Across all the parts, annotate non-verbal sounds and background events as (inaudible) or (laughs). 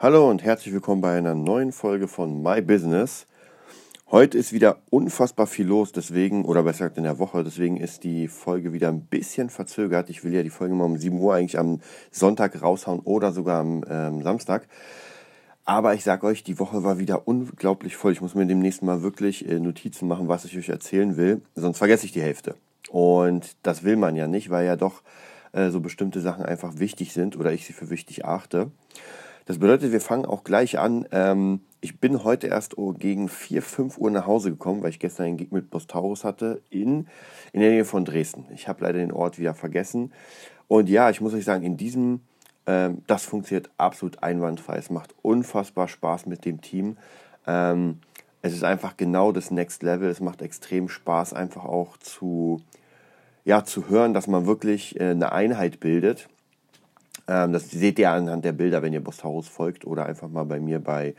Hallo und herzlich willkommen bei einer neuen Folge von My Business. Heute ist wieder unfassbar viel los, deswegen, oder besser gesagt in der Woche, deswegen ist die Folge wieder ein bisschen verzögert. Ich will ja die Folge mal um 7 Uhr eigentlich am Sonntag raushauen oder sogar am ähm, Samstag. Aber ich sag euch, die Woche war wieder unglaublich voll. Ich muss mir demnächst mal wirklich äh, Notizen machen, was ich euch erzählen will, sonst vergesse ich die Hälfte. Und das will man ja nicht, weil ja doch äh, so bestimmte Sachen einfach wichtig sind oder ich sie für wichtig achte. Das bedeutet, wir fangen auch gleich an. Ähm, ich bin heute erst gegen 4, 5 Uhr nach Hause gekommen, weil ich gestern einen Gig mit Bostaurus hatte in, in der Nähe von Dresden. Ich habe leider den Ort wieder vergessen. Und ja, ich muss euch sagen, in diesem, ähm, das funktioniert absolut einwandfrei. Es macht unfassbar Spaß mit dem Team. Ähm, es ist einfach genau das Next Level. Es macht extrem Spaß, einfach auch zu, ja, zu hören, dass man wirklich äh, eine Einheit bildet das seht ihr anhand der Bilder, wenn ihr Bostaurus folgt oder einfach mal bei mir bei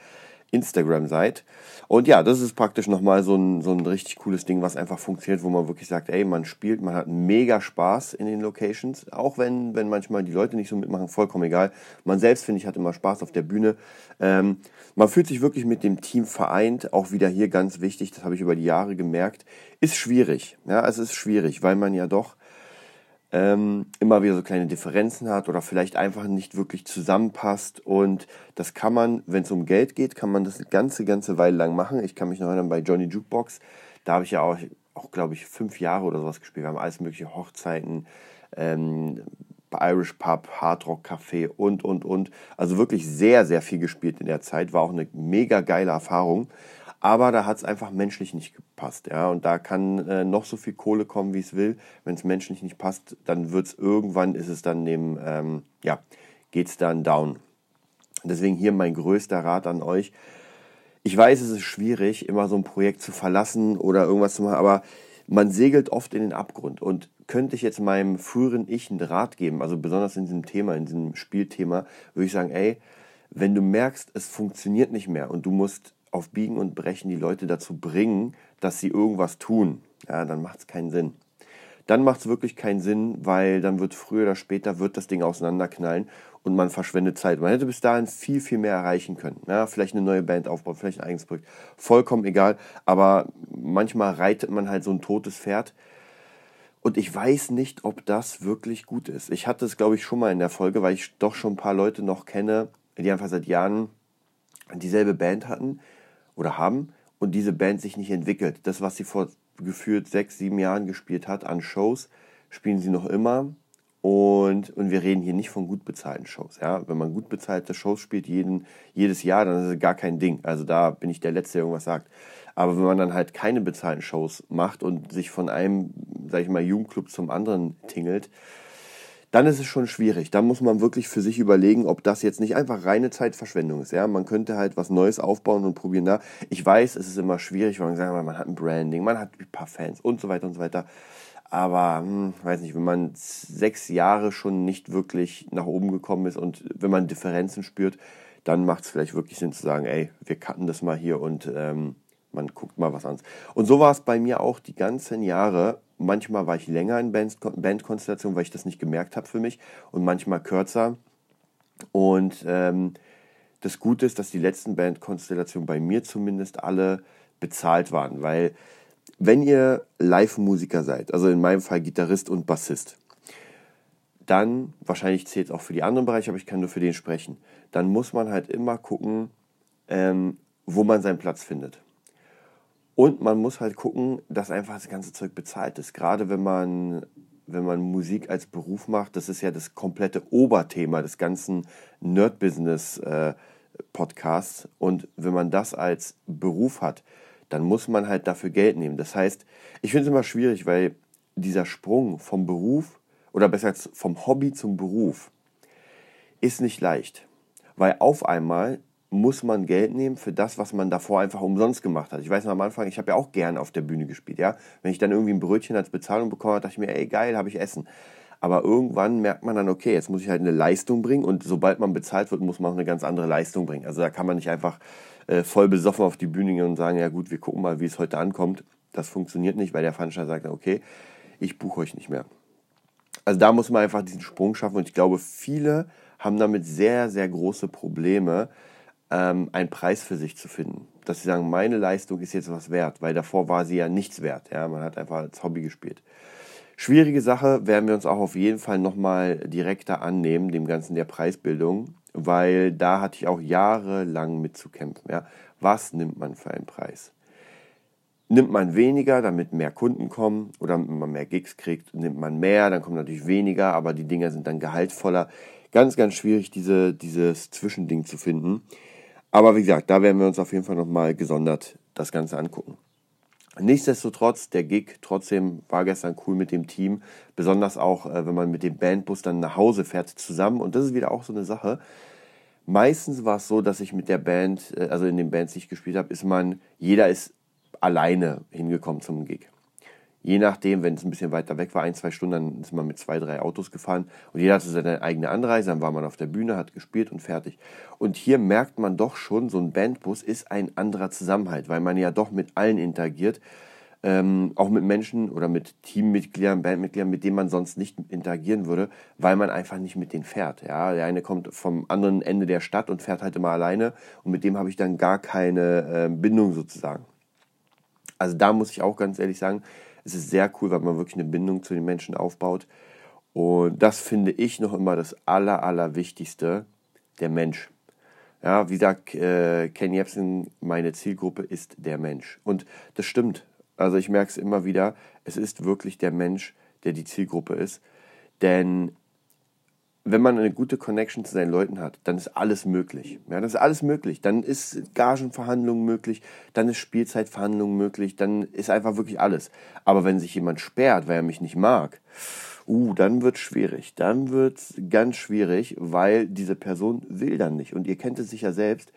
Instagram seid. Und ja, das ist praktisch nochmal so ein, so ein richtig cooles Ding, was einfach funktioniert, wo man wirklich sagt, ey, man spielt, man hat mega Spaß in den Locations, auch wenn, wenn manchmal die Leute nicht so mitmachen, vollkommen egal. Man selbst, finde ich, hat immer Spaß auf der Bühne. Ähm, man fühlt sich wirklich mit dem Team vereint, auch wieder hier ganz wichtig, das habe ich über die Jahre gemerkt, ist schwierig. Ja, es ist schwierig, weil man ja doch ähm, immer wieder so kleine Differenzen hat oder vielleicht einfach nicht wirklich zusammenpasst. Und das kann man, wenn es um Geld geht, kann man das eine ganze, ganze Weile lang machen. Ich kann mich noch erinnern bei Johnny Jukebox, da habe ich ja auch, auch glaube ich, fünf Jahre oder sowas gespielt. Wir haben alles mögliche Hochzeiten, ähm, Irish Pub, Hard Rock Café und, und, und. Also wirklich sehr, sehr viel gespielt in der Zeit. War auch eine mega geile Erfahrung aber da hat es einfach menschlich nicht gepasst. Ja? Und da kann äh, noch so viel Kohle kommen, wie es will. Wenn es menschlich nicht passt, dann wird es irgendwann, ist es dann dem, ähm, ja, geht es dann down. Deswegen hier mein größter Rat an euch. Ich weiß, es ist schwierig, immer so ein Projekt zu verlassen oder irgendwas zu machen, aber man segelt oft in den Abgrund. Und könnte ich jetzt meinem früheren Ich einen Rat geben, also besonders in diesem Thema, in diesem Spielthema, würde ich sagen, ey, wenn du merkst, es funktioniert nicht mehr und du musst auf Biegen und Brechen die Leute dazu bringen, dass sie irgendwas tun, ja, dann macht es keinen Sinn. Dann macht es wirklich keinen Sinn, weil dann wird früher oder später wird das Ding auseinanderknallen und man verschwendet Zeit. Man hätte bis dahin viel, viel mehr erreichen können. Ja, vielleicht eine neue Band aufbauen, vielleicht ein eigenes Projekt. Vollkommen egal. Aber manchmal reitet man halt so ein totes Pferd. Und ich weiß nicht, ob das wirklich gut ist. Ich hatte es, glaube ich, schon mal in der Folge, weil ich doch schon ein paar Leute noch kenne, die einfach seit Jahren dieselbe Band hatten, oder haben und diese Band sich nicht entwickelt. Das, was sie vor gefühlt sechs, sieben Jahren gespielt hat an Shows, spielen sie noch immer. Und, und wir reden hier nicht von gut bezahlten Shows. Ja? Wenn man gut bezahlte Shows spielt jeden, jedes Jahr, dann ist es gar kein Ding. Also da bin ich der Letzte, der irgendwas sagt. Aber wenn man dann halt keine bezahlten Shows macht und sich von einem, sag ich mal, Jugendclub zum anderen tingelt, dann ist es schon schwierig. Da muss man wirklich für sich überlegen, ob das jetzt nicht einfach reine Zeitverschwendung ist. Ja, man könnte halt was Neues aufbauen und probieren da. Ich weiß, es ist immer schwierig, weil man sagt, man hat ein Branding, man hat ein paar Fans und so weiter und so weiter. Aber, hm, weiß nicht, wenn man sechs Jahre schon nicht wirklich nach oben gekommen ist und wenn man Differenzen spürt, dann macht es vielleicht wirklich Sinn zu sagen, ey, wir cutten das mal hier und ähm, man guckt mal was an. Und so war es bei mir auch die ganzen Jahre. Manchmal war ich länger in Bandkonstellation, weil ich das nicht gemerkt habe für mich und manchmal kürzer. Und ähm, das Gute ist, dass die letzten Bandkonstellationen bei mir zumindest alle bezahlt waren, weil wenn ihr Live-Musiker seid, also in meinem Fall Gitarrist und Bassist, dann, wahrscheinlich zählt es auch für die anderen Bereiche, aber ich kann nur für den sprechen, dann muss man halt immer gucken, ähm, wo man seinen Platz findet. Und man muss halt gucken, dass einfach das ganze Zeug bezahlt ist. Gerade wenn man, wenn man Musik als Beruf macht, das ist ja das komplette Oberthema des ganzen Nerd-Business-Podcasts. Äh, Und wenn man das als Beruf hat, dann muss man halt dafür Geld nehmen. Das heißt, ich finde es immer schwierig, weil dieser Sprung vom Beruf oder besser vom Hobby zum Beruf ist nicht leicht. Weil auf einmal muss man Geld nehmen für das, was man davor einfach umsonst gemacht hat. Ich weiß noch am Anfang, ich habe ja auch gern auf der Bühne gespielt, ja. Wenn ich dann irgendwie ein Brötchen als Bezahlung bekommen habe, dachte ich mir, ey geil, habe ich Essen. Aber irgendwann merkt man dann, okay, jetzt muss ich halt eine Leistung bringen und sobald man bezahlt wird, muss man auch eine ganz andere Leistung bringen. Also da kann man nicht einfach äh, voll besoffen auf die Bühne gehen und sagen, ja gut, wir gucken mal, wie es heute ankommt. Das funktioniert nicht, weil der Veranstalter sagt, okay, ich buche euch nicht mehr. Also da muss man einfach diesen Sprung schaffen und ich glaube, viele haben damit sehr, sehr große Probleme, ähm, einen Preis für sich zu finden. Dass sie sagen, meine Leistung ist jetzt was wert, weil davor war sie ja nichts wert. Ja, man hat einfach als Hobby gespielt. Schwierige Sache werden wir uns auch auf jeden Fall nochmal direkter annehmen, dem Ganzen der Preisbildung, weil da hatte ich auch jahrelang mitzukämpfen. Ja. Was nimmt man für einen Preis? Nimmt man weniger, damit mehr Kunden kommen oder man mehr Gigs kriegt, nimmt man mehr, dann kommt natürlich weniger, aber die Dinger sind dann gehaltvoller. Ganz, ganz schwierig, diese, dieses Zwischending zu finden. Aber wie gesagt, da werden wir uns auf jeden Fall nochmal gesondert das Ganze angucken. Nichtsdestotrotz, der Gig trotzdem war gestern cool mit dem Team. Besonders auch, äh, wenn man mit dem Bandbus dann nach Hause fährt zusammen. Und das ist wieder auch so eine Sache. Meistens war es so, dass ich mit der Band, äh, also in den Bands, die ich gespielt habe, ist man, jeder ist alleine hingekommen zum Gig. Je nachdem, wenn es ein bisschen weiter weg war, ein, zwei Stunden, dann ist man mit zwei, drei Autos gefahren und jeder hatte seine eigene Anreise, dann war man auf der Bühne, hat gespielt und fertig. Und hier merkt man doch schon, so ein Bandbus ist ein anderer Zusammenhalt, weil man ja doch mit allen interagiert, ähm, auch mit Menschen oder mit Teammitgliedern, Bandmitgliedern, mit denen man sonst nicht interagieren würde, weil man einfach nicht mit denen fährt. Ja, der eine kommt vom anderen Ende der Stadt und fährt halt immer alleine und mit dem habe ich dann gar keine äh, Bindung sozusagen. Also da muss ich auch ganz ehrlich sagen, es ist sehr cool, weil man wirklich eine Bindung zu den Menschen aufbaut. Und das finde ich noch immer das Aller, Allerwichtigste, der Mensch. Ja, wie sagt äh, Ken Jebsen, meine Zielgruppe ist der Mensch. Und das stimmt. Also ich merke es immer wieder, es ist wirklich der Mensch, der die Zielgruppe ist. Denn wenn man eine gute Connection zu seinen Leuten hat, dann ist alles möglich. Ja, das ist alles möglich. Dann ist Gagenverhandlungen möglich, dann ist Spielzeitverhandlungen möglich, dann ist einfach wirklich alles. Aber wenn sich jemand sperrt, weil er mich nicht mag, uh, dann wird schwierig. Dann wird ganz schwierig, weil diese Person will dann nicht. Und ihr kennt es sicher selbst,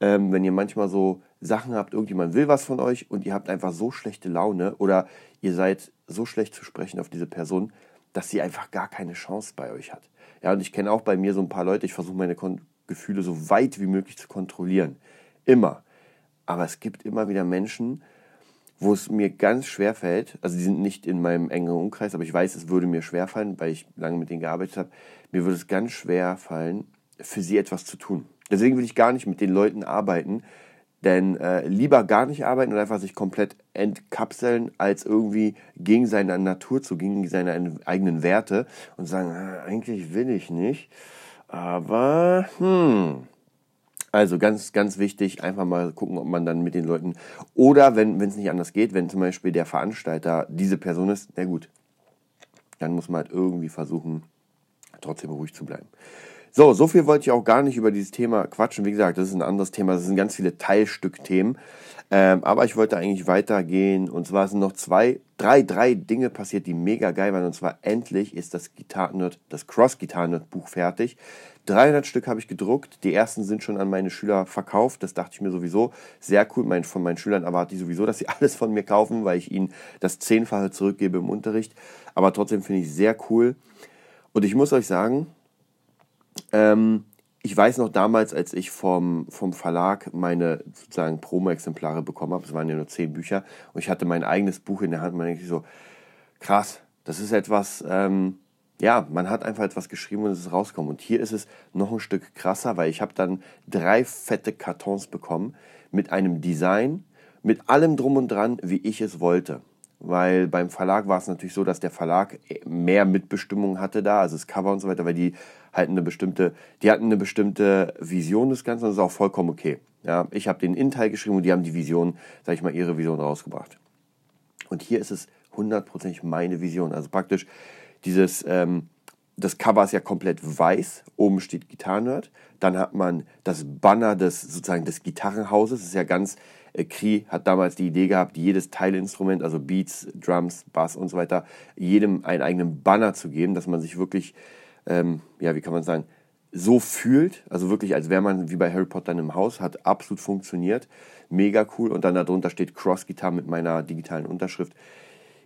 ähm, wenn ihr manchmal so Sachen habt, irgendjemand will was von euch und ihr habt einfach so schlechte Laune oder ihr seid so schlecht zu sprechen auf diese Person, dass sie einfach gar keine Chance bei euch hat. Ja, und ich kenne auch bei mir so ein paar Leute, ich versuche meine Kon Gefühle so weit wie möglich zu kontrollieren. Immer. Aber es gibt immer wieder Menschen, wo es mir ganz schwer fällt, also die sind nicht in meinem engeren Umkreis, aber ich weiß, es würde mir schwer fallen, weil ich lange mit denen gearbeitet habe, mir würde es ganz schwer fallen, für sie etwas zu tun. Deswegen will ich gar nicht mit den Leuten arbeiten, denn äh, lieber gar nicht arbeiten und einfach sich komplett entkapseln, als irgendwie gegen seine Natur zu, gegen seine eigenen Werte und sagen, ah, eigentlich will ich nicht. Aber, hm. Also ganz, ganz wichtig, einfach mal gucken, ob man dann mit den Leuten oder wenn es nicht anders geht, wenn zum Beispiel der Veranstalter diese Person ist, na gut, dann muss man halt irgendwie versuchen, trotzdem ruhig zu bleiben. So, so viel wollte ich auch gar nicht über dieses Thema quatschen. Wie gesagt, das ist ein anderes Thema. Das sind ganz viele Teilstückthemen. Ähm, aber ich wollte eigentlich weitergehen. Und zwar sind noch zwei, drei, drei Dinge passiert, die mega geil waren. Und zwar endlich ist das Gitarrenerd, das Cross-Gitarrenerd-Buch fertig. 300 Stück habe ich gedruckt. Die ersten sind schon an meine Schüler verkauft. Das dachte ich mir sowieso. Sehr cool. Mein, von meinen Schülern erwarte ich sowieso, dass sie (laughs) alles von mir kaufen, weil ich ihnen das Zehnfache zurückgebe im Unterricht. Aber trotzdem finde ich sehr cool. Und ich muss euch sagen, ähm, ich weiß noch damals, als ich vom, vom Verlag meine sozusagen Promo-Exemplare bekommen habe, es waren ja nur zehn Bücher, und ich hatte mein eigenes Buch in der Hand, man denkt so, krass, das ist etwas, ähm, ja, man hat einfach etwas geschrieben und es ist rausgekommen. Und hier ist es noch ein Stück krasser, weil ich habe dann drei fette Kartons bekommen mit einem Design, mit allem drum und dran, wie ich es wollte weil beim Verlag war es natürlich so, dass der Verlag mehr Mitbestimmung hatte da, also das Cover und so weiter, weil die halt eine bestimmte, die hatten eine bestimmte Vision des Ganzen das ist auch vollkommen okay. Ja, ich habe den Inteil geschrieben und die haben die Vision, sag ich mal, ihre Vision rausgebracht. Und hier ist es hundertprozentig meine Vision. Also praktisch dieses, ähm, das Cover ist ja komplett weiß, oben steht Gitarrenerd, dann hat man das Banner des sozusagen des Gitarrenhauses, das ist ja ganz äh, Cree hat damals die Idee gehabt, jedes Teilinstrument, also Beats, Drums, Bass und so weiter, jedem einen eigenen Banner zu geben, dass man sich wirklich, ähm, ja, wie kann man sagen, so fühlt, also wirklich, als wäre man wie bei Harry Potter einem Haus, hat absolut funktioniert, mega cool. Und dann darunter steht Cross Guitar mit meiner digitalen Unterschrift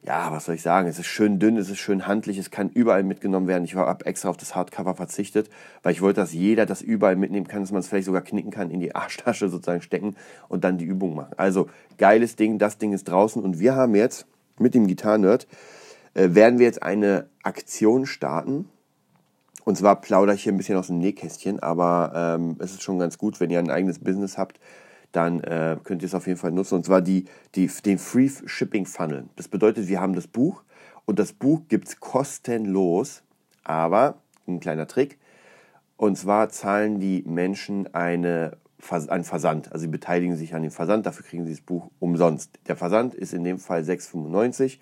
ja, was soll ich sagen, es ist schön dünn, es ist schön handlich, es kann überall mitgenommen werden. Ich habe extra auf das Hardcover verzichtet, weil ich wollte, dass jeder das überall mitnehmen kann, dass man es vielleicht sogar knicken kann, in die (laughs) Arschtasche sozusagen stecken und dann die Übung machen. Also, geiles Ding, das Ding ist draußen und wir haben jetzt mit dem Gitarrenerd, äh, werden wir jetzt eine Aktion starten. Und zwar plaudere ich hier ein bisschen aus dem Nähkästchen, aber ähm, es ist schon ganz gut, wenn ihr ein eigenes Business habt, dann äh, könnt ihr es auf jeden Fall nutzen. Und zwar die, die, den Free Shipping Funnel. Das bedeutet, wir haben das Buch und das Buch gibt es kostenlos, aber ein kleiner Trick. Und zwar zahlen die Menschen eine, einen Versand. Also sie beteiligen sich an dem Versand, dafür kriegen sie das Buch umsonst. Der Versand ist in dem Fall 6,95,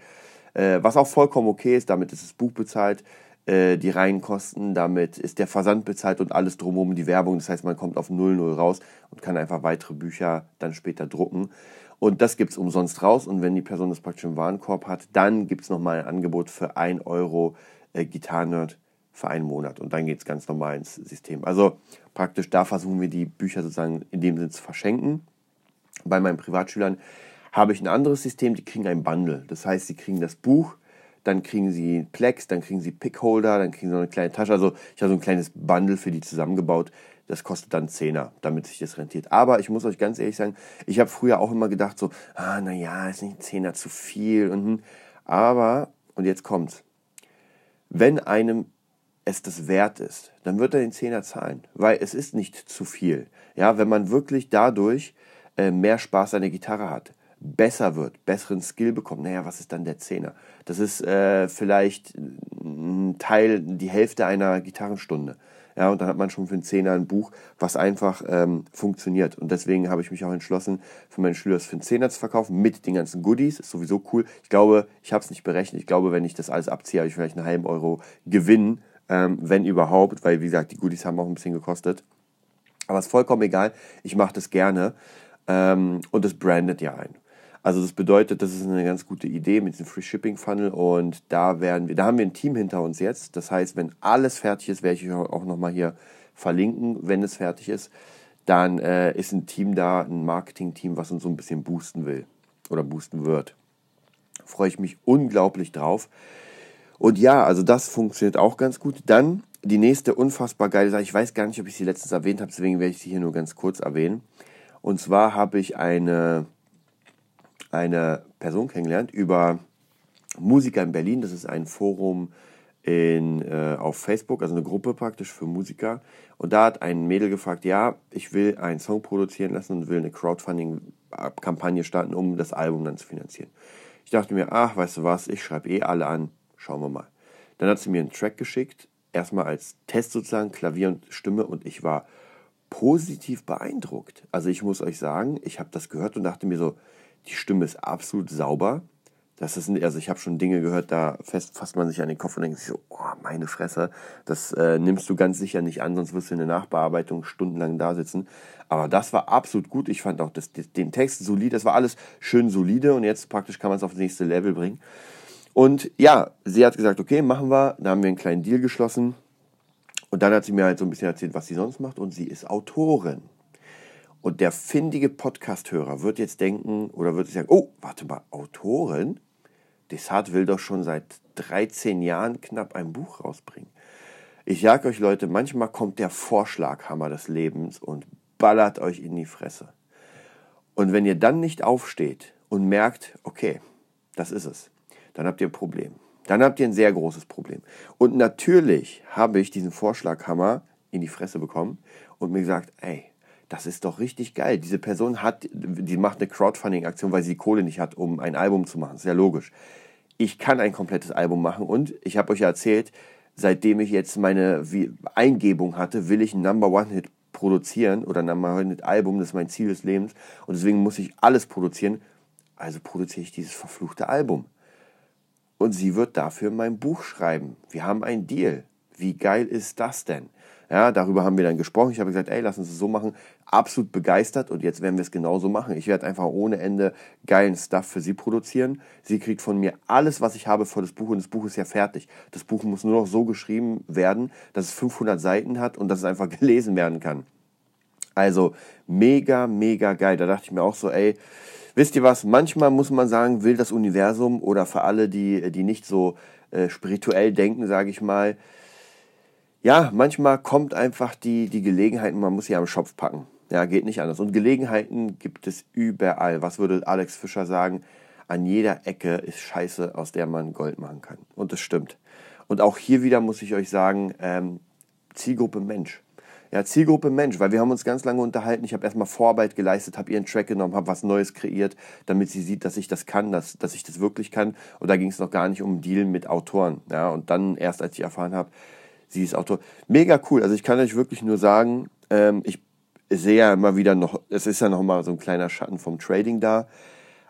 äh, was auch vollkommen okay ist, damit ist das Buch bezahlt äh, die Reihenkosten, damit ist der Versand bezahlt und alles drumherum, die Werbung. Das heißt, man kommt auf 0,0 raus und kann einfach weitere Bücher dann später drucken. Und das gibt es umsonst raus. Und wenn die Person das praktisch im Warenkorb hat, dann gibt es nochmal ein Angebot für 1 Euro äh, Gitarrenerd für einen Monat. Und dann geht es ganz normal ins System. Also praktisch da versuchen wir die Bücher sozusagen in dem Sinne zu verschenken. Bei meinen Privatschülern habe ich ein anderes System, die kriegen ein Bundle. Das heißt, sie kriegen das Buch dann kriegen sie Plex, dann kriegen sie Pickholder, dann kriegen sie noch eine kleine Tasche. Also ich habe so ein kleines Bundle für die zusammengebaut. Das kostet dann Zehner, damit sich das rentiert. Aber ich muss euch ganz ehrlich sagen, ich habe früher auch immer gedacht so, ah, naja, ist nicht Zehner zu viel. Und, hm. aber, und jetzt kommt's, wenn einem es das wert ist, dann wird er den Zehner zahlen, weil es ist nicht zu viel. Ja, wenn man wirklich dadurch äh, mehr Spaß an der Gitarre hat besser wird, besseren Skill bekommt, naja, was ist dann der Zehner? Das ist äh, vielleicht ein Teil, die Hälfte einer Gitarrenstunde. Ja, und dann hat man schon für einen Zehner ein Buch, was einfach ähm, funktioniert. Und deswegen habe ich mich auch entschlossen, für meine Schüler das für einen Zehner zu verkaufen, mit den ganzen Goodies. Ist sowieso cool. Ich glaube, ich habe es nicht berechnet. Ich glaube, wenn ich das alles abziehe, habe ich vielleicht einen halben Euro Gewinn, ähm, wenn überhaupt, weil, wie gesagt, die Goodies haben auch ein bisschen gekostet. Aber es ist vollkommen egal. Ich mache das gerne. Ähm, und es brandet ja ein. Also das bedeutet, das ist eine ganz gute Idee mit diesem Free Shipping Funnel und da werden wir, da haben wir ein Team hinter uns jetzt. Das heißt, wenn alles fertig ist, werde ich euch auch nochmal hier verlinken, wenn es fertig ist, dann äh, ist ein Team da, ein Marketing-Team, was uns so ein bisschen boosten will oder boosten wird. Freue ich mich unglaublich drauf. Und ja, also das funktioniert auch ganz gut. Dann die nächste unfassbar geile Sache. Ich weiß gar nicht, ob ich sie letztens erwähnt habe, deswegen werde ich sie hier nur ganz kurz erwähnen. Und zwar habe ich eine eine Person kennengelernt über Musiker in Berlin. Das ist ein Forum in, äh, auf Facebook, also eine Gruppe praktisch für Musiker. Und da hat ein Mädel gefragt, ja, ich will einen Song produzieren lassen und will eine Crowdfunding-Kampagne starten, um das Album dann zu finanzieren. Ich dachte mir, ach, weißt du was, ich schreibe eh alle an, schauen wir mal. Dann hat sie mir einen Track geschickt, erstmal als Test sozusagen, Klavier und Stimme und ich war positiv beeindruckt. Also ich muss euch sagen, ich habe das gehört und dachte mir so, die Stimme ist absolut sauber. Das ist, also ich habe schon Dinge gehört, da fest, fasst man sich an den Kopf und denkt sich so, oh, meine Fresse, das äh, nimmst du ganz sicher nicht an, sonst wirst du in der Nachbearbeitung stundenlang da sitzen. Aber das war absolut gut. Ich fand auch das, den Text solide, das war alles schön solide und jetzt praktisch kann man es auf das nächste Level bringen. Und ja, sie hat gesagt, okay, machen wir. Da haben wir einen kleinen Deal geschlossen. Und dann hat sie mir halt so ein bisschen erzählt, was sie sonst macht. Und sie ist Autorin. Und der findige Podcast-Hörer wird jetzt denken oder wird sagen, oh, warte mal, Autorin? Desart will doch schon seit 13 Jahren knapp ein Buch rausbringen. Ich sage euch Leute, manchmal kommt der Vorschlaghammer des Lebens und ballert euch in die Fresse. Und wenn ihr dann nicht aufsteht und merkt, okay, das ist es, dann habt ihr ein Problem. Dann habt ihr ein sehr großes Problem. Und natürlich habe ich diesen Vorschlaghammer in die Fresse bekommen und mir gesagt, ey, das ist doch richtig geil. Diese Person hat, die macht eine Crowdfunding-Aktion, weil sie Kohle nicht hat, um ein Album zu machen. Sehr logisch. Ich kann ein komplettes Album machen und ich habe euch ja erzählt, seitdem ich jetzt meine Eingebung hatte, will ich einen Number One Hit produzieren oder ein Number One Hit Album. Das ist mein Ziel des Lebens und deswegen muss ich alles produzieren. Also produziere ich dieses verfluchte Album. Und sie wird dafür mein Buch schreiben. Wir haben einen Deal. Wie geil ist das denn? Ja, darüber haben wir dann gesprochen. Ich habe gesagt, ey, lass uns es so machen. Absolut begeistert und jetzt werden wir es genauso machen. Ich werde einfach ohne Ende geilen Stuff für sie produzieren. Sie kriegt von mir alles, was ich habe für das Buch und das Buch ist ja fertig. Das Buch muss nur noch so geschrieben werden, dass es 500 Seiten hat und dass es einfach (laughs) gelesen werden kann. Also mega, mega geil. Da dachte ich mir auch so, ey, wisst ihr was? Manchmal muss man sagen, will das Universum oder für alle, die, die nicht so äh, spirituell denken, sage ich mal, ja, manchmal kommt einfach die, die Gelegenheit, man muss sie am Schopf packen. Ja, geht nicht anders. Und Gelegenheiten gibt es überall. Was würde Alex Fischer sagen? An jeder Ecke ist Scheiße, aus der man Gold machen kann. Und das stimmt. Und auch hier wieder muss ich euch sagen, ähm, Zielgruppe Mensch. Ja, Zielgruppe Mensch, weil wir haben uns ganz lange unterhalten. Ich habe erstmal Vorarbeit geleistet, habe ihren Track genommen, habe was Neues kreiert, damit sie sieht, dass ich das kann, dass, dass ich das wirklich kann. Und da ging es noch gar nicht um Deal mit Autoren. Ja, und dann erst, als ich erfahren habe, sie ist Autor. Mega cool. Also ich kann euch wirklich nur sagen, ähm, ich sehe ja immer wieder noch, es ist ja noch mal so ein kleiner Schatten vom Trading da.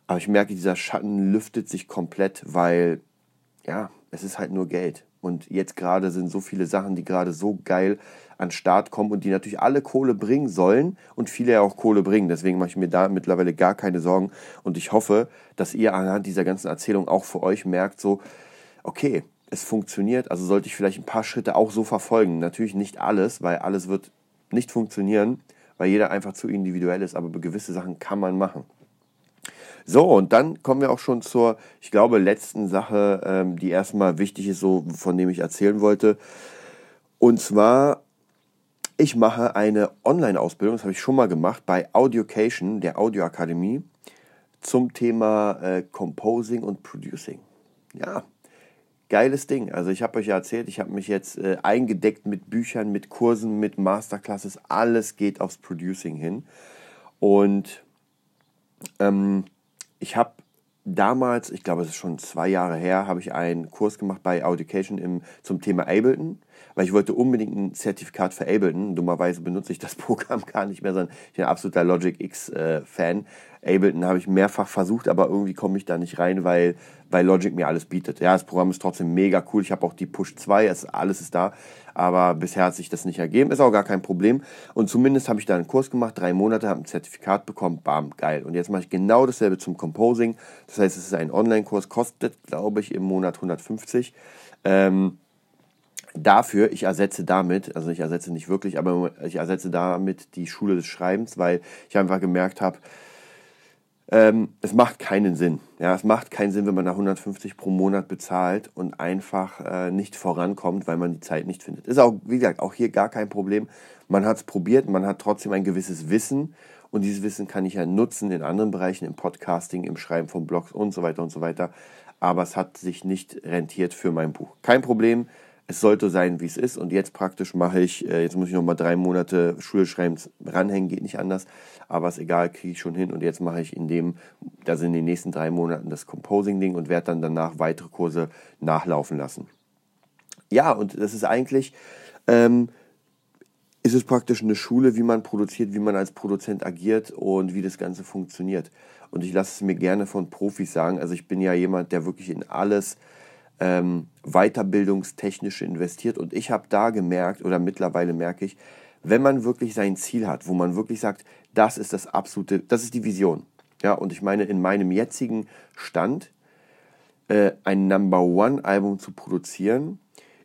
Aber ich merke, dieser Schatten lüftet sich komplett, weil, ja, es ist halt nur Geld. Und jetzt gerade sind so viele Sachen, die gerade so geil an Start kommen und die natürlich alle Kohle bringen sollen und viele ja auch Kohle bringen. Deswegen mache ich mir da mittlerweile gar keine Sorgen. Und ich hoffe, dass ihr anhand dieser ganzen Erzählung auch für euch merkt, so, okay, es funktioniert. Also sollte ich vielleicht ein paar Schritte auch so verfolgen. Natürlich nicht alles, weil alles wird nicht funktionieren, weil jeder einfach zu individuell ist. Aber gewisse Sachen kann man machen. So, und dann kommen wir auch schon zur, ich glaube, letzten Sache, ähm, die erstmal wichtig ist, so von dem ich erzählen wollte. Und zwar, ich mache eine Online-Ausbildung, das habe ich schon mal gemacht, bei Audiocation, der Audioakademie, zum Thema äh, Composing und Producing. Ja, geiles Ding. Also ich habe euch ja erzählt, ich habe mich jetzt äh, eingedeckt mit Büchern, mit Kursen, mit Masterclasses. Alles geht aufs Producing hin. Und ähm, ich habe damals, ich glaube, es ist schon zwei Jahre her, habe ich einen Kurs gemacht bei Audication im, zum Thema Ableton, weil ich wollte unbedingt ein Zertifikat für Ableton. Dummerweise benutze ich das (laughs) Programm gar nicht mehr, sondern ich bin ein absoluter Logic X-Fan. Äh, Ableton habe ich mehrfach versucht, aber irgendwie komme ich da nicht rein, weil, weil Logic mir alles bietet. Ja, das Programm ist trotzdem mega cool. Ich habe auch die Push 2, es, alles ist da, aber bisher hat sich das nicht ergeben. Ist auch gar kein Problem. Und zumindest habe ich da einen Kurs gemacht, drei Monate, habe ein Zertifikat bekommen, bam, geil. Und jetzt mache ich genau dasselbe zum Composing. Das heißt, es ist ein Online-Kurs, kostet, glaube ich, im Monat 150. Ähm, dafür, ich ersetze damit, also ich ersetze nicht wirklich, aber ich ersetze damit die Schule des Schreibens, weil ich einfach gemerkt habe, ähm, es macht keinen Sinn. Ja, es macht keinen Sinn, wenn man da 150 pro Monat bezahlt und einfach äh, nicht vorankommt, weil man die Zeit nicht findet. Ist auch, wie gesagt, auch hier gar kein Problem. Man hat es probiert, man hat trotzdem ein gewisses Wissen und dieses Wissen kann ich ja nutzen in anderen Bereichen, im Podcasting, im Schreiben von Blogs und so weiter und so weiter. Aber es hat sich nicht rentiert für mein Buch. Kein Problem es sollte sein, wie es ist. Und jetzt praktisch mache ich, äh, jetzt muss ich noch mal drei Monate Schulschreiben ranhängen, geht nicht anders. Aber ist egal, kriege ich schon hin. Und jetzt mache ich in dem, sind in den nächsten drei Monaten das Composing-Ding und werde dann danach weitere Kurse nachlaufen lassen. Ja, und das ist eigentlich, ähm, ist es praktisch eine Schule, wie man produziert, wie man als Produzent agiert und wie das Ganze funktioniert. Und ich lasse es mir gerne von Profis sagen. Also ich bin ja jemand, der wirklich in alles ähm, weiterbildungstechnisch investiert. Und ich habe da gemerkt, oder mittlerweile merke ich, wenn man wirklich sein Ziel hat, wo man wirklich sagt, das ist das absolute, das ist die Vision. Ja, und ich meine, in meinem jetzigen Stand äh, ein Number One Album zu produzieren,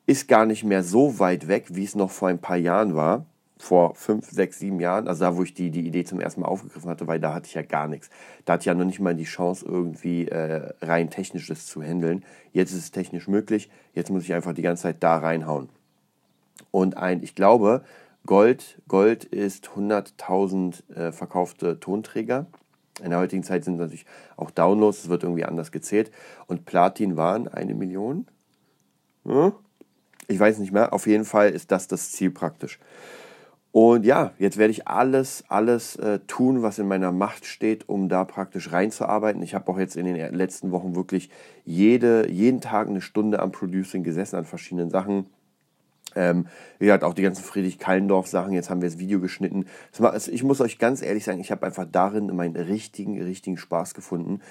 ist gar nicht mehr so weit weg, wie es noch vor ein paar Jahren war vor fünf, sechs, sieben Jahren, also da, wo ich die, die Idee zum ersten Mal aufgegriffen hatte, weil da hatte ich ja gar nichts. Da hatte ich ja noch nicht mal die Chance, irgendwie äh, rein technisches zu handeln. Jetzt ist es technisch möglich, jetzt muss ich einfach die ganze Zeit da reinhauen. Und ein, ich glaube, Gold, Gold ist 100.000 äh, verkaufte Tonträger. In der heutigen Zeit sind natürlich auch Downloads, es wird irgendwie anders gezählt. Und Platin waren eine Million. Hm? Ich weiß nicht mehr. Auf jeden Fall ist das das Ziel praktisch. Und ja, jetzt werde ich alles, alles äh, tun, was in meiner Macht steht, um da praktisch reinzuarbeiten. Ich habe auch jetzt in den letzten Wochen wirklich jede, jeden Tag eine Stunde am Producing gesessen, an verschiedenen Sachen. Ähm, wie gesagt, auch die ganzen Friedrich-Kallendorf-Sachen. Jetzt haben wir das Video geschnitten. Ich muss euch ganz ehrlich sagen, ich habe einfach darin meinen richtigen, richtigen Spaß gefunden.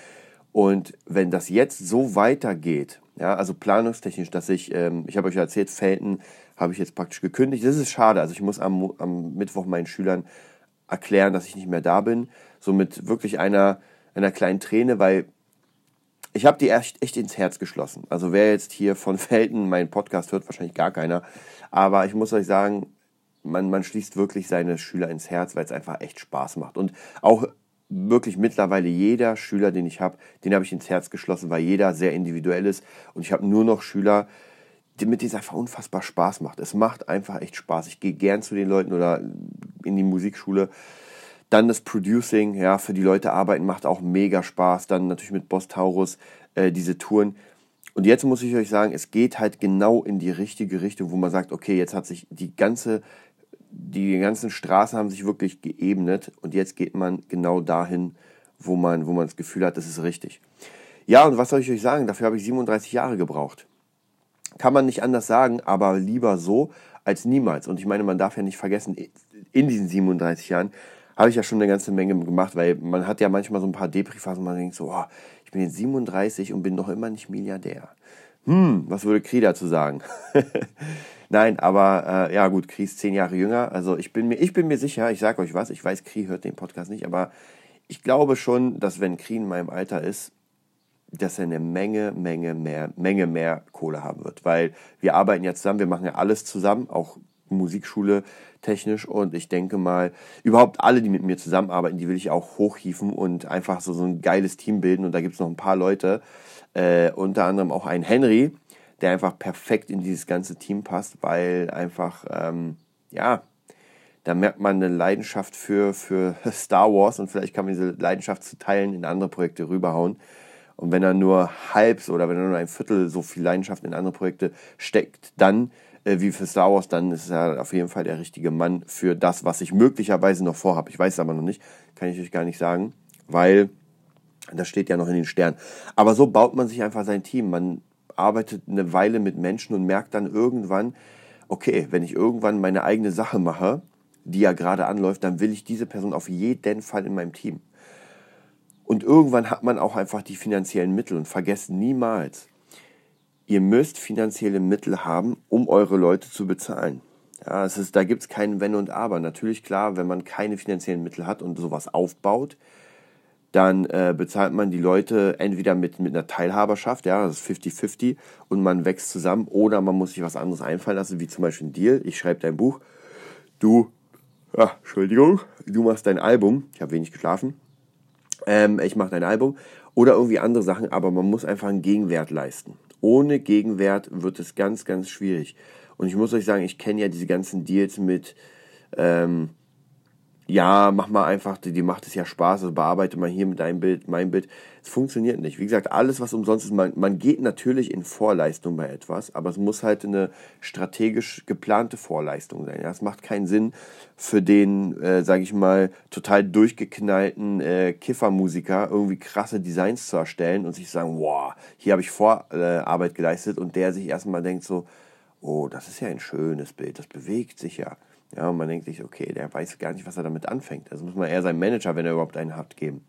Und wenn das jetzt so weitergeht, ja, also planungstechnisch, dass ich, ähm, ich habe euch erzählt, Felten habe ich jetzt praktisch gekündigt. Das ist schade. Also ich muss am, am Mittwoch meinen Schülern erklären, dass ich nicht mehr da bin. So mit wirklich einer, einer kleinen Träne, weil ich habe die echt, echt ins Herz geschlossen. Also wer jetzt hier von (laughs) Felten meinen Podcast hört, wahrscheinlich gar keiner. Aber ich muss euch sagen, man, man schließt wirklich seine Schüler ins Herz, weil es einfach echt Spaß macht. Und auch wirklich mittlerweile jeder Schüler, den ich habe, den habe ich ins Herz geschlossen, weil jeder sehr individuell ist. Und ich habe nur noch Schüler, mit denen es einfach unfassbar Spaß macht. Es macht einfach echt Spaß. Ich gehe gern zu den Leuten oder in die Musikschule. Dann das Producing, ja, für die Leute arbeiten macht auch mega Spaß. Dann natürlich mit Boss Taurus äh, diese Touren. Und jetzt muss ich euch sagen, es geht halt genau in die richtige Richtung, wo man sagt, okay, jetzt hat sich die ganze, die ganzen Straßen haben sich wirklich geebnet und jetzt geht man genau dahin, wo man, wo man das Gefühl hat, das ist richtig. Ja, und was soll ich euch sagen? Dafür habe ich 37 Jahre gebraucht. Kann man nicht anders sagen, aber lieber so als niemals. Und ich meine, man darf ja nicht vergessen, in diesen 37 Jahren habe ich ja schon eine ganze Menge gemacht, weil man hat ja manchmal so ein paar Depri-Phasen, man denkt so, oh, ich bin jetzt 37 und bin noch immer nicht Milliardär. Hm, was würde Kri dazu sagen? (laughs) Nein, aber äh, ja gut, Kri ist zehn Jahre jünger. Also ich bin mir, ich bin mir sicher, ich sage euch was, ich weiß, Kri hört den Podcast nicht, aber ich glaube schon, dass wenn Kri in meinem Alter ist, dass er eine Menge, Menge mehr, Menge mehr Kohle haben wird. Weil wir arbeiten ja zusammen, wir machen ja alles zusammen, auch Musikschule technisch und ich denke mal, überhaupt alle, die mit mir zusammenarbeiten, die will ich auch hochhieven und einfach so, so ein geiles Team bilden. Und da gibt es noch ein paar Leute, äh, unter anderem auch ein Henry, der einfach perfekt in dieses ganze Team passt, weil einfach, ähm, ja, da merkt man eine Leidenschaft für, für (laughs) Star Wars und vielleicht kann man diese Leidenschaft zu teilen in andere Projekte rüberhauen. Und wenn er nur halb oder wenn er nur ein Viertel so viel Leidenschaft in andere Projekte steckt, dann äh, wie für Star Wars, dann ist er auf jeden Fall der richtige Mann für das, was ich möglicherweise noch vorhabe. Ich weiß es aber noch nicht, kann ich euch gar nicht sagen, weil das steht ja noch in den Sternen. Aber so baut man sich einfach sein Team. Man arbeitet eine Weile mit Menschen und merkt dann irgendwann, okay, wenn ich irgendwann meine eigene Sache mache, die ja gerade anläuft, dann will ich diese Person auf jeden Fall in meinem Team. Und irgendwann hat man auch einfach die finanziellen Mittel und vergesst niemals, ihr müsst finanzielle Mittel haben, um eure Leute zu bezahlen. Ja, es ist, da gibt es kein Wenn und Aber. Natürlich klar, wenn man keine finanziellen Mittel hat und sowas aufbaut, dann äh, bezahlt man die Leute entweder mit, mit einer Teilhaberschaft, ja, das ist 50-50 und man wächst zusammen, oder man muss sich was anderes einfallen lassen, wie zum Beispiel ein Deal. Ich schreibe dein Buch, du, ja, Entschuldigung, du machst dein Album, ich habe wenig geschlafen, ähm, ich mache dein Album oder irgendwie andere Sachen, aber man muss einfach einen Gegenwert leisten. Ohne Gegenwert wird es ganz, ganz schwierig. Und ich muss euch sagen, ich kenne ja diese ganzen Deals mit, ähm, ja, mach mal einfach, die, die macht es ja Spaß, also bearbeite mal hier mit deinem Bild, mein Bild. Es funktioniert nicht. Wie gesagt, alles, was umsonst ist, man, man geht natürlich in Vorleistung bei etwas, aber es muss halt eine strategisch geplante Vorleistung sein. Ja, es macht keinen Sinn für den, äh, sage ich mal, total durchgeknallten äh, Kiffermusiker irgendwie krasse Designs zu erstellen und sich sagen, wow, hier habe ich Vorarbeit äh, geleistet und der sich erstmal denkt so, oh, das ist ja ein schönes Bild, das bewegt sich ja. Ja, und man denkt sich, okay, der weiß gar nicht, was er damit anfängt. Also muss man eher seinem Manager, wenn er überhaupt einen hat, geben.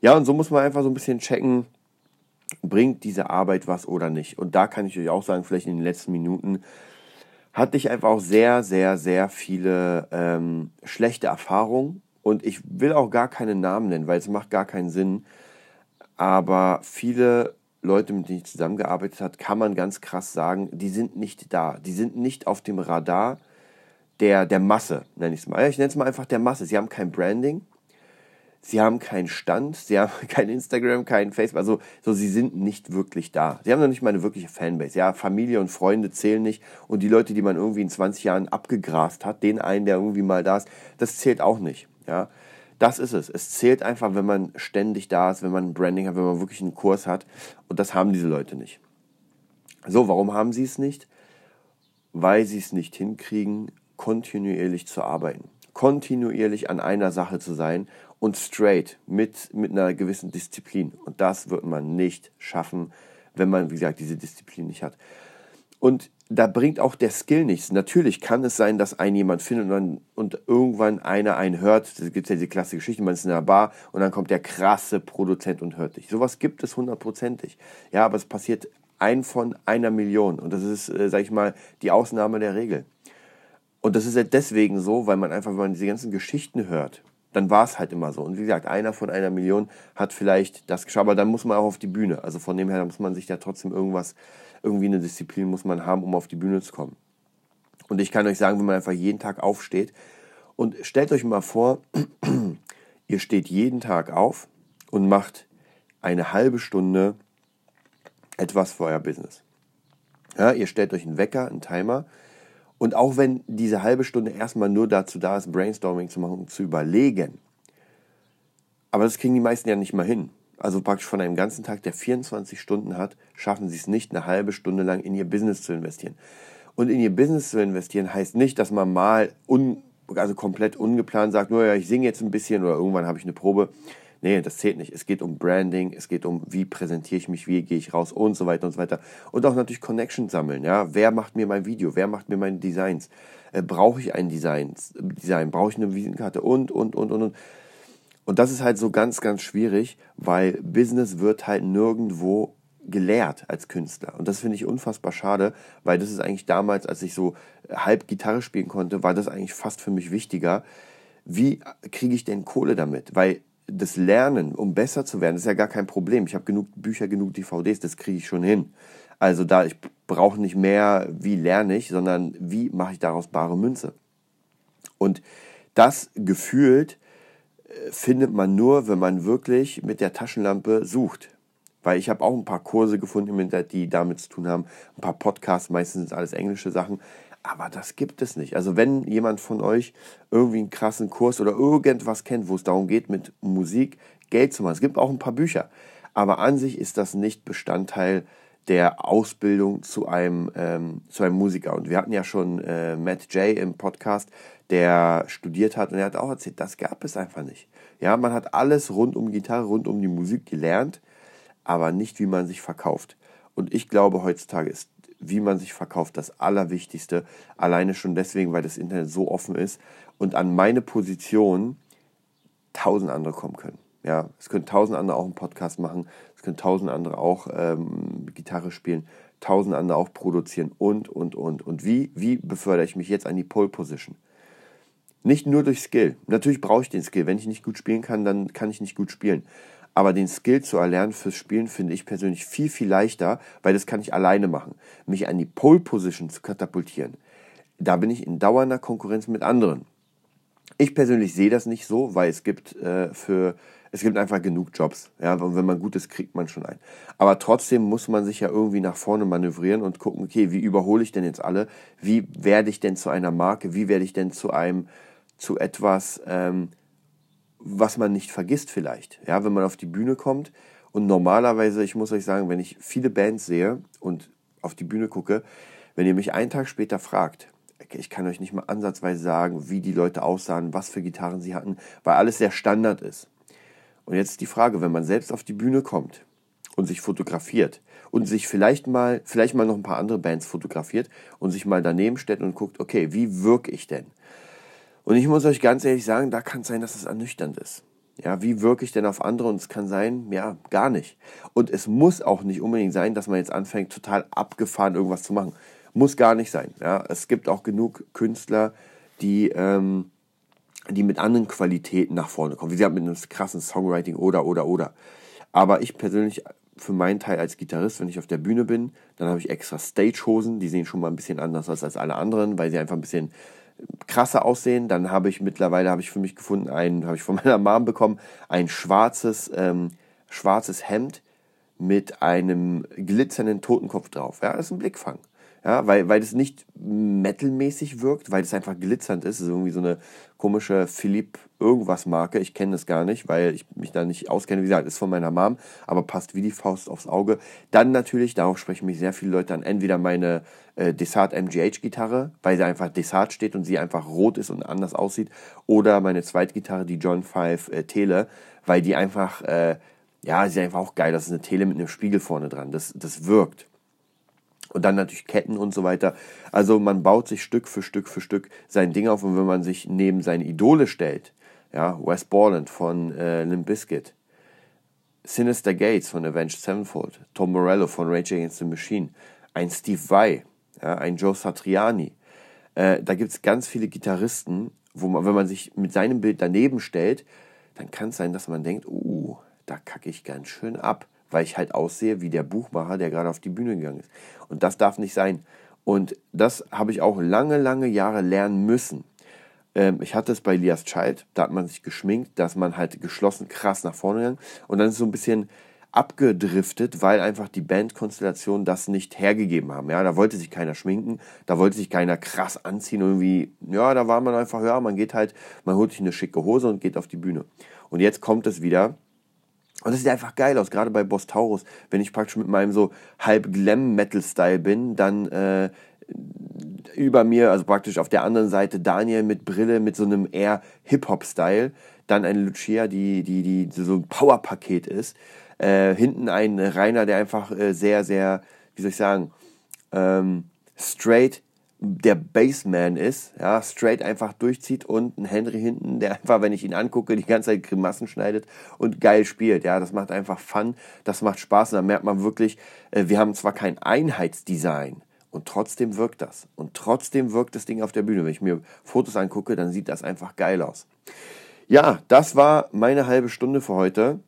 Ja, und so muss man einfach so ein bisschen checken, bringt diese Arbeit was oder nicht. Und da kann ich euch auch sagen, vielleicht in den letzten Minuten hatte ich einfach auch sehr, sehr, sehr viele ähm, schlechte Erfahrungen. Und ich will auch gar keine Namen nennen, weil es macht gar keinen Sinn. Aber viele Leute, mit denen ich zusammengearbeitet habe, kann man ganz krass sagen, die sind nicht da. Die sind nicht auf dem Radar der, der Masse, nenne ich es mal. Ich nenne es mal einfach der Masse. Sie haben kein Branding, sie haben keinen Stand, sie haben (laughs) kein Instagram, kein Facebook, also so, sie sind nicht wirklich da. Sie haben noch nicht mal eine wirkliche Fanbase. Ja, Familie und Freunde zählen nicht und die Leute, die man irgendwie in 20 Jahren abgegrast hat, den einen, der irgendwie mal da ist, das zählt auch nicht. Ja, das ist es. Es zählt einfach, wenn man ständig da ist, wenn man ein Branding hat, wenn man wirklich einen Kurs hat und das haben diese Leute nicht. So, warum haben sie es nicht? Weil sie es nicht hinkriegen, kontinuierlich zu arbeiten, kontinuierlich an einer Sache zu sein und straight mit, mit einer gewissen Disziplin. Und das wird man nicht schaffen, wenn man, wie gesagt, diese Disziplin nicht hat. Und da bringt auch der Skill nichts. Natürlich kann es sein, dass ein jemand findet und, dann, und irgendwann einer einen hört. Da gibt ja diese klassische Geschichte, man ist in einer Bar und dann kommt der krasse Produzent und hört dich. Sowas gibt es hundertprozentig. Ja, aber es passiert ein von einer Million. Und das ist, äh, sag ich mal, die Ausnahme der Regel. Und das ist halt deswegen so, weil man einfach, wenn man diese ganzen Geschichten hört, dann war es halt immer so. Und wie gesagt, einer von einer Million hat vielleicht das geschafft, aber dann muss man auch auf die Bühne. Also von dem her muss man sich ja trotzdem irgendwas, irgendwie eine Disziplin muss man haben, um auf die Bühne zu kommen. Und ich kann euch sagen, wenn man einfach jeden Tag aufsteht und stellt euch mal vor, (clears throat) ihr steht jeden Tag auf und macht eine halbe Stunde etwas für euer Business. Ja, ihr stellt euch einen Wecker, einen Timer, und auch wenn diese halbe Stunde erstmal nur dazu da ist, Brainstorming zu machen und zu überlegen, aber das kriegen die meisten ja nicht mal hin. also praktisch von einem ganzen Tag, der 24 Stunden hat, schaffen sie es nicht, eine halbe Stunde lang in ihr Business zu investieren. Und in ihr Business zu investieren heißt nicht, dass man mal un, also komplett ungeplant sagt, nur ja, ich singe jetzt ein bisschen oder irgendwann habe ich eine Probe. Nee, das zählt nicht. Es geht um Branding, es geht um, wie präsentiere ich mich, wie gehe ich raus und so weiter und so weiter. Und auch natürlich Connections sammeln. Ja? Wer macht mir mein Video? Wer macht mir meine Designs? Äh, Brauche ich ein Design? Design? Brauche ich eine Visitenkarte? Und, und, und, und, und. Und das ist halt so ganz, ganz schwierig, weil Business wird halt nirgendwo gelehrt als Künstler. Und das finde ich unfassbar schade, weil das ist eigentlich damals, als ich so halb Gitarre spielen konnte, war das eigentlich fast für mich wichtiger. Wie kriege ich denn Kohle damit? Weil das Lernen, um besser zu werden, ist ja gar kein Problem. Ich habe genug Bücher, genug DVDs, das kriege ich schon hin. Also da, ich brauche nicht mehr, wie lerne ich, sondern wie mache ich daraus bare Münze. Und das gefühlt äh, findet man nur, wenn man wirklich mit der Taschenlampe sucht. Weil ich habe auch ein paar Kurse gefunden die damit zu tun haben, ein paar Podcasts, meistens sind es alles englische Sachen. Aber das gibt es nicht. Also wenn jemand von euch irgendwie einen krassen Kurs oder irgendwas kennt, wo es darum geht, mit Musik Geld zu machen. Es gibt auch ein paar Bücher. Aber an sich ist das nicht Bestandteil der Ausbildung zu einem, ähm, zu einem Musiker. Und wir hatten ja schon äh, Matt Jay im Podcast, der studiert hat und er hat auch erzählt, das gab es einfach nicht. Ja, man hat alles rund um Gitarre, rund um die Musik gelernt, aber nicht, wie man sich verkauft. Und ich glaube, heutzutage ist wie man sich verkauft, das Allerwichtigste. Alleine schon deswegen, weil das Internet so offen ist und an meine Position tausend andere kommen können. Ja, es können tausend andere auch einen Podcast machen, es können tausend andere auch ähm, Gitarre spielen, tausend andere auch produzieren und, und, und. Und wie, wie befördere ich mich jetzt an die Pole Position? Nicht nur durch Skill. Natürlich brauche ich den Skill. Wenn ich nicht gut spielen kann, dann kann ich nicht gut spielen. Aber den Skill zu erlernen fürs Spielen finde ich persönlich viel, viel leichter, weil das kann ich alleine machen. Mich an die Pole Position zu katapultieren, da bin ich in dauernder Konkurrenz mit anderen. Ich persönlich sehe das nicht so, weil es gibt äh, für es gibt einfach genug Jobs. Ja, und wenn man gut ist, kriegt man schon einen. Aber trotzdem muss man sich ja irgendwie nach vorne manövrieren und gucken, okay, wie überhole ich denn jetzt alle? Wie werde ich denn zu einer Marke? Wie werde ich denn zu einem, zu etwas, ähm, was man nicht vergisst vielleicht. Ja, wenn man auf die Bühne kommt und normalerweise, ich muss euch sagen, wenn ich viele Bands sehe und auf die Bühne gucke, wenn ihr mich einen Tag später fragt, ich kann euch nicht mal ansatzweise sagen, wie die Leute aussahen, was für Gitarren sie hatten, weil alles sehr Standard ist. Und jetzt die Frage, wenn man selbst auf die Bühne kommt und sich fotografiert und sich vielleicht mal, vielleicht mal noch ein paar andere Bands fotografiert und sich mal daneben stellt und guckt, okay, wie wirke ich denn? Und ich muss euch ganz ehrlich sagen, da kann es sein, dass es ernüchternd ist. Ja, wie wirke ich denn auf andere? Und es kann sein, ja, gar nicht. Und es muss auch nicht unbedingt sein, dass man jetzt anfängt, total abgefahren irgendwas zu machen. Muss gar nicht sein. Ja, es gibt auch genug Künstler, die, ähm, die mit anderen Qualitäten nach vorne kommen. Wie gesagt, mit einem krassen Songwriting oder, oder, oder. Aber ich persönlich, für meinen Teil als Gitarrist, wenn ich auf der Bühne bin, dann habe ich extra Stagehosen. Die sehen schon mal ein bisschen anders aus als alle anderen, weil sie einfach ein bisschen krasser aussehen. Dann habe ich mittlerweile, habe ich für mich gefunden, ein, habe ich von (laughs) meiner Mom bekommen, ein schwarzes, ähm, schwarzes Hemd mit einem glitzernden Totenkopf drauf. Ja, das ist ein Blickfang. Ja, weil, weil das nicht metalmäßig wirkt, weil es einfach glitzernd ist. Es ist irgendwie so eine komische Philipp irgendwas Marke. Ich kenne das gar nicht, weil ich mich da nicht auskenne. Wie gesagt, ist von meiner Mom, aber passt wie die Faust aufs Auge. Dann natürlich, darauf sprechen mich sehr viele Leute an, entweder meine äh, Desart MGH Gitarre, weil sie einfach Desart steht und sie einfach rot ist und anders aussieht, oder meine Zweitgitarre, die John 5 äh, Tele, weil die einfach, äh, ja, sie ist einfach auch geil. Das ist eine Tele mit einem Spiegel vorne dran. Das, das wirkt. Und dann natürlich Ketten und so weiter. Also man baut sich Stück für Stück für Stück sein Ding auf. Und wenn man sich neben seine Idole stellt, ja, Wes Borland von äh, Limp Bizkit, Sinister Gates von Avenged Sevenfold, Tom Morello von Rage Against the Machine, ein Steve Vai, ja, ein Joe Satriani. Äh, da gibt es ganz viele Gitarristen, wo man, wenn man sich mit seinem Bild daneben stellt, dann kann es sein, dass man denkt, uh, da kacke ich ganz schön ab weil ich halt aussehe wie der Buchmacher, der gerade auf die Bühne gegangen ist. Und das darf nicht sein. Und das habe ich auch lange, lange Jahre lernen müssen. Ähm, ich hatte es bei Elias Child, da hat man sich geschminkt, dass man halt geschlossen krass nach vorne gegangen. Und dann ist so ein bisschen abgedriftet, weil einfach die Bandkonstellation das nicht hergegeben haben. Ja, da wollte sich keiner schminken, da wollte sich keiner krass anziehen. Irgendwie, ja, da war man einfach, ja, man geht halt, man holt sich eine schicke Hose und geht auf die Bühne. Und jetzt kommt es wieder, Und das sieht einfach geil aus, gerade bei Boss Taurus. Wenn ich praktisch mit meinem so halb Glam-Metal-Style bin, dann äh, über mir, also praktisch auf der anderen Seite Daniel mit Brille, mit so einem eher Hip-Hop-Style. Dann eine Lucia, die, die, die so ein Power-Paket ist. Äh, hinten ein Rainer, der einfach äh, sehr, sehr, wie soll ich sagen, ähm, straight der Bassman ist, ja, straight einfach durchzieht und ein Henry hinten, der einfach, wenn ich ihn angucke, die ganze Zeit Grimassen schneidet und geil spielt. Ja, das macht einfach Fun, das macht Spaß und da merkt man wirklich, äh, wir haben zwar kein Einheitsdesign und trotzdem wirkt das. Und trotzdem wirkt das Ding auf der Bühne. Wenn ich mir Fotos angucke, dann sieht das einfach geil aus. Ja, das war meine halbe Stunde für heute.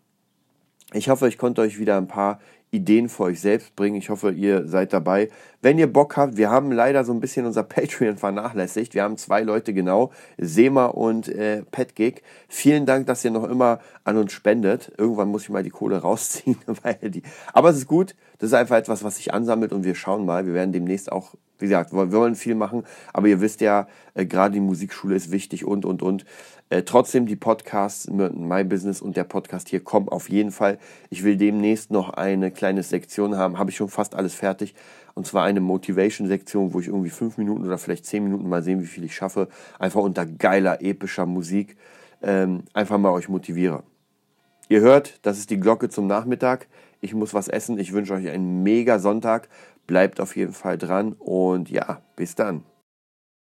Ich hoffe, ich konnte euch wieder ein paar Ideen für euch selbst bringen. Ich hoffe, ihr seid dabei. Wenn ihr Bock habt, wir haben leider so ein bisschen unser (laughs) Patreon vernachlässigt. Wir haben zwei Leute genau, Sema und äh, Petgig. Vielen Dank, dass ihr noch immer an uns spendet. Irgendwann muss ich mal die Kohle (laughs) rausziehen, weil die. Aber es ist gut. Das ist einfach etwas, was sich ansammelt und wir schauen mal. Wir werden demnächst auch, wie gesagt, wir wollen viel machen, aber ihr wisst ja, äh, gerade die Musikschule ist wichtig und und und. Äh, trotzdem die Podcasts, My Business und der Podcast hier kommen auf jeden Fall. Ich will demnächst noch eine kleine Sektion haben, habe ich schon fast alles fertig. Und zwar eine Motivation-Sektion, wo ich irgendwie fünf Minuten oder vielleicht zehn Minuten mal sehen, wie viel ich schaffe. Einfach unter geiler, epischer Musik ähm, einfach mal euch motiviere. Ihr hört, das ist die Glocke zum Nachmittag. Ich muss was essen. Ich wünsche euch einen mega Sonntag. Bleibt auf jeden Fall dran und ja, bis dann.